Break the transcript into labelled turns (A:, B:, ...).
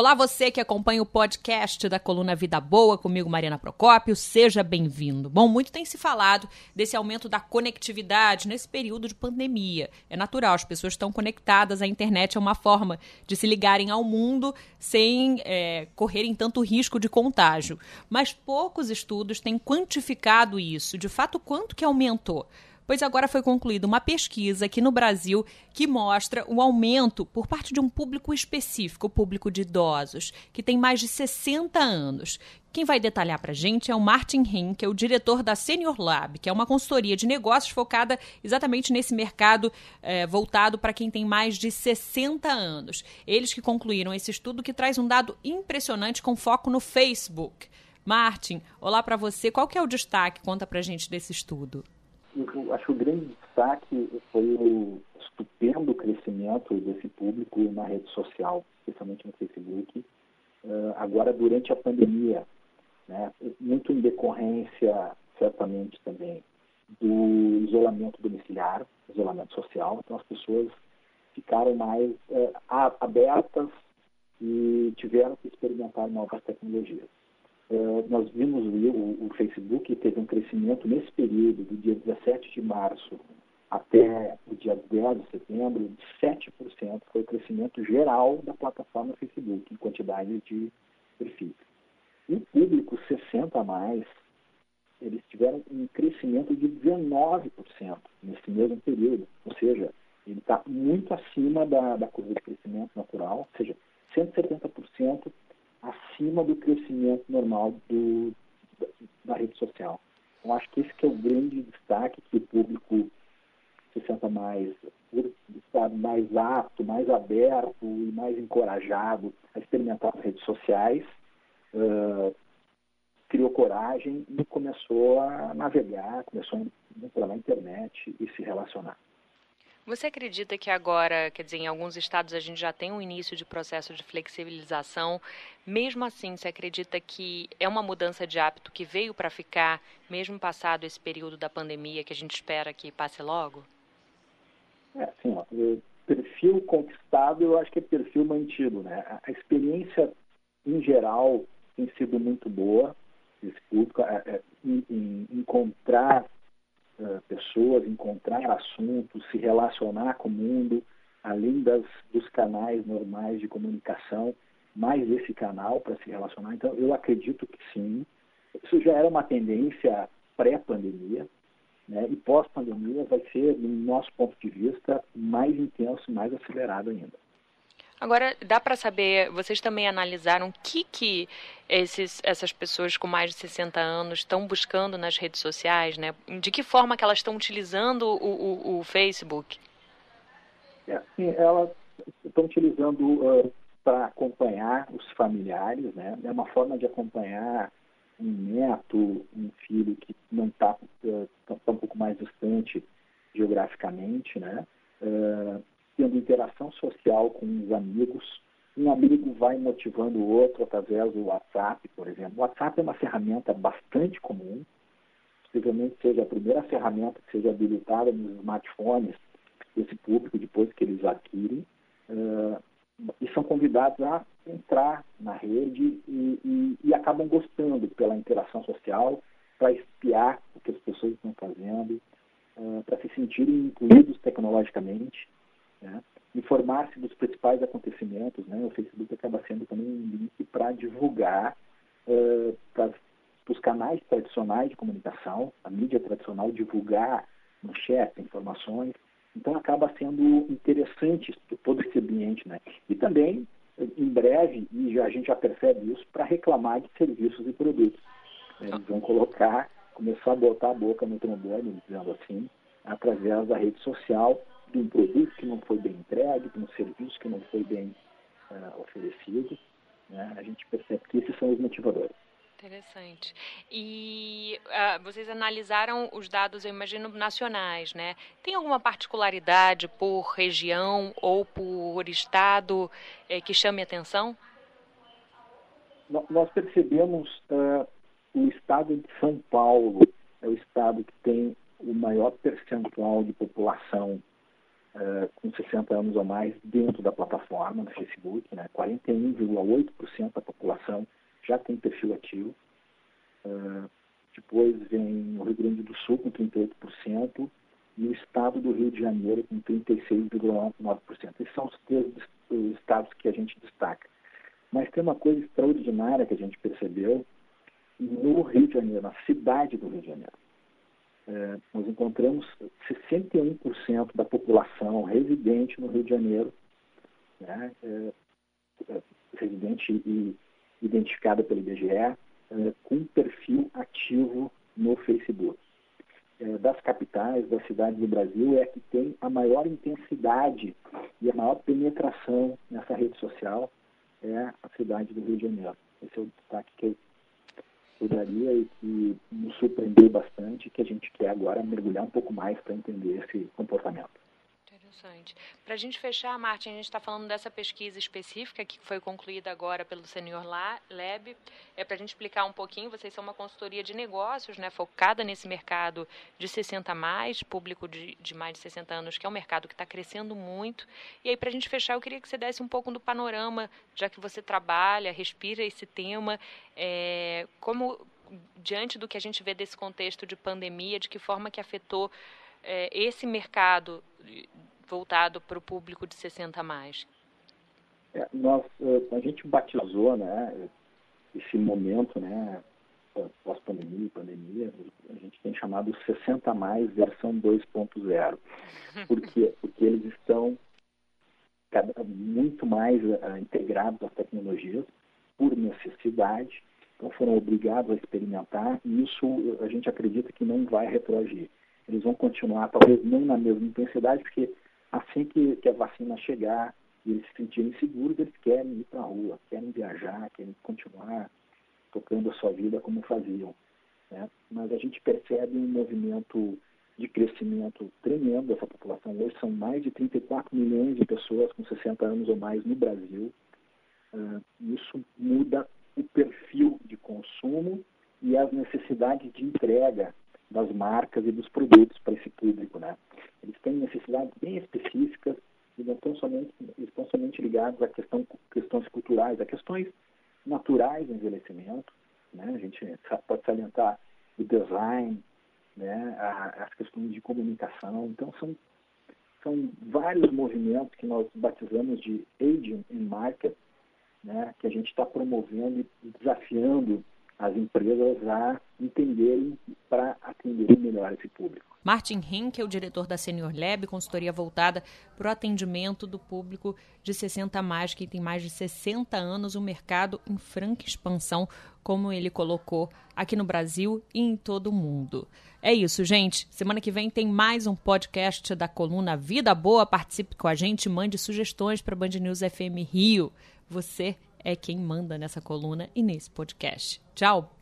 A: Olá, você que acompanha o podcast da coluna Vida Boa, comigo, Mariana Procópio, seja bem-vindo. Bom, muito tem se falado desse aumento da conectividade nesse período de pandemia. É natural, as pessoas estão conectadas, a internet é uma forma de se ligarem ao mundo sem é, correrem tanto risco de contágio. Mas poucos estudos têm quantificado isso, de fato, quanto que aumentou pois agora foi concluída uma pesquisa aqui no Brasil que mostra o aumento por parte de um público específico, o público de idosos, que tem mais de 60 anos. Quem vai detalhar para a gente é o Martin Henke, é o diretor da Senior Lab, que é uma consultoria de negócios focada exatamente nesse mercado é, voltado para quem tem mais de 60 anos. Eles que concluíram esse estudo que traz um dado impressionante com foco no Facebook. Martin, olá para você. Qual que é o destaque? Conta para a gente desse estudo
B: eu acho que o grande destaque foi o estupendo crescimento desse público na rede social, especialmente no Facebook, uh, agora durante a pandemia, né? muito em decorrência, certamente também, do isolamento domiciliar, isolamento social, então as pessoas ficaram mais uh, abertas e tiveram que experimentar novas tecnologias. Uh, nós vimos o, o, Facebook teve um crescimento nesse período, do dia 17 de março até o dia 10 de setembro, de 7% foi o crescimento geral da plataforma Facebook, em quantidade de perfis. E o público 60 a mais, eles tiveram um crescimento de 19% nesse mesmo período, ou seja, ele está muito acima da, da curva de crescimento natural, ou seja, 170% acima do crescimento normal do, da, da rede social. Então, acho que esse que é o grande destaque que o público se senta mais, estar mais apto, mais aberto e mais encorajado a experimentar as redes sociais, uh, criou coragem e começou a navegar, começou a entrar na internet e se relacionar.
A: Você acredita que agora, quer dizer, em alguns estados a gente já tem um início de processo de flexibilização? Mesmo assim, você acredita que é uma mudança de hábito que veio para ficar, mesmo passado esse período da pandemia que a gente espera que passe logo?
B: É, sim, ó, perfil conquistado eu acho que é perfil mantido, né? A experiência em geral tem sido muito boa, esse público, é, é, em, em encontrar uh, pessoas, encontrar assuntos, se relacionar com o mundo, além das, dos canais normais de comunicação, mais esse canal para se relacionar. Então, eu acredito que sim. Isso já era uma tendência pré-pandemia, né? e pós-pandemia vai ser, do nosso ponto de vista, mais intenso, mais acelerado ainda.
A: Agora, dá para saber, vocês também analisaram o que, que esses, essas pessoas com mais de 60 anos estão buscando nas redes sociais, né? De que forma que elas estão utilizando o, o, o Facebook?
B: É, sim, elas estão utilizando uh, para acompanhar os familiares, né? É uma forma de acompanhar um neto, um filho que não está uh, tá, tá um pouco mais distante geograficamente, né? Uh, tendo interação social com os amigos. Um amigo vai motivando o outro através do WhatsApp, por exemplo. O WhatsApp é uma ferramenta bastante comum, possivelmente seja a primeira ferramenta que seja habilitada nos smartphones desse público depois que eles adquirem. Uh, e são convidados a entrar na rede e, e, e acabam gostando pela interação social, para espiar o que as pessoas estão fazendo, uh, para se sentirem incluídos tecnologicamente né? informar-se dos principais acontecimentos. Né? O Facebook acaba sendo também um link para divulgar uh, para os canais tradicionais de comunicação, a mídia tradicional, divulgar manchetes, informações. Então acaba sendo interessante todo esse ambiente. Né? E também, em breve, e já, a gente já percebe isso, para reclamar de serviços e produtos. Eles vão colocar, começar a botar a boca no trombone, dizendo assim, através da rede social, de um produto que não foi bem entregue, de um serviço que não foi bem uh, oferecido. Né? A gente percebe que esses são os motivadores.
A: Interessante. E uh, vocês analisaram os dados, eu imagino, nacionais, né? Tem alguma particularidade por região ou por estado eh, que chame atenção?
B: Nós percebemos uh, o estado de São Paulo é o estado que tem o maior percentual de população uh, com 60 anos ou mais dentro da plataforma no Facebook. Né? 41,8% da população já tem perfil ativo. Uh, depois vem o Rio Grande do Sul com 38% e o estado do Rio de Janeiro com 36,9%. Esses são os três estados que a gente destaca. Mas tem uma coisa extraordinária que a gente percebeu no Rio de Janeiro, na cidade do Rio de Janeiro. É, nós encontramos 61% da população residente no Rio de Janeiro, né, é, é, residente e identificada pelo IBGE, é, com perfil ativo no Facebook. É, das capitais, das cidades do Brasil, é que tem a maior intensidade e a maior penetração nessa rede social é a cidade do Rio de Janeiro. Esse é o destaque que eu eu daria e que nos surpreendeu bastante, que a gente quer agora mergulhar um pouco mais para entender esse comportamento.
A: Interessante. Para a gente fechar, Martin, a gente está falando dessa pesquisa específica que foi concluída agora pelo Senior Lab. É para a gente explicar um pouquinho, vocês são uma consultoria de negócios, né, focada nesse mercado de 60 mais, público de, de mais de 60 anos, que é um mercado que está crescendo muito. E aí, para a gente fechar, eu queria que você desse um pouco do panorama, já que você trabalha, respira esse tema, é, como diante do que a gente vê desse contexto de pandemia, de que forma que afetou é, esse mercado voltado para o público de 60 a mais?
B: É, nós, eh, a gente batizou né, esse momento, né, pós-pandemia, pandemia, a gente tem chamado 60 a mais versão 2.0. Por quê? Porque eles estão cada, muito mais uh, integrados às tecnologias por necessidade, então foram obrigados a experimentar e isso a gente acredita que não vai retroagir. Eles vão continuar, talvez não na mesma intensidade, porque assim que, que a vacina chegar e eles se sentirem seguros, eles querem ir para a rua, querem viajar, querem continuar tocando a sua vida como faziam. Né? Mas a gente percebe um movimento de crescimento tremendo dessa população. Hoje são mais de 34 milhões de pessoas com 60 anos ou mais no Brasil. Uh, isso muda o perfil de consumo e as necessidades de entrega das marcas e dos produtos para esse público, né? Eles têm necessidades bem específicas e não estão somente, estão somente ligados a questão, questões culturais, a questões naturais do envelhecimento, né? A gente pode salientar o design, né? as questões de comunicação. Então, são, são vários movimentos que nós batizamos de aging in market, né? que a gente está promovendo e desafiando as empresas a entenderem para atender melhor esse público.
A: Martin Henke é o diretor da Senior Lab, consultoria voltada para o atendimento do público de 60 a mais, que tem mais de 60 anos, um mercado em franca expansão, como ele colocou aqui no Brasil e em todo o mundo. É isso, gente. Semana que vem tem mais um podcast da coluna Vida Boa. Participe com a gente, mande sugestões para Band News FM Rio. Você é quem manda nessa coluna e nesse podcast. Tchau!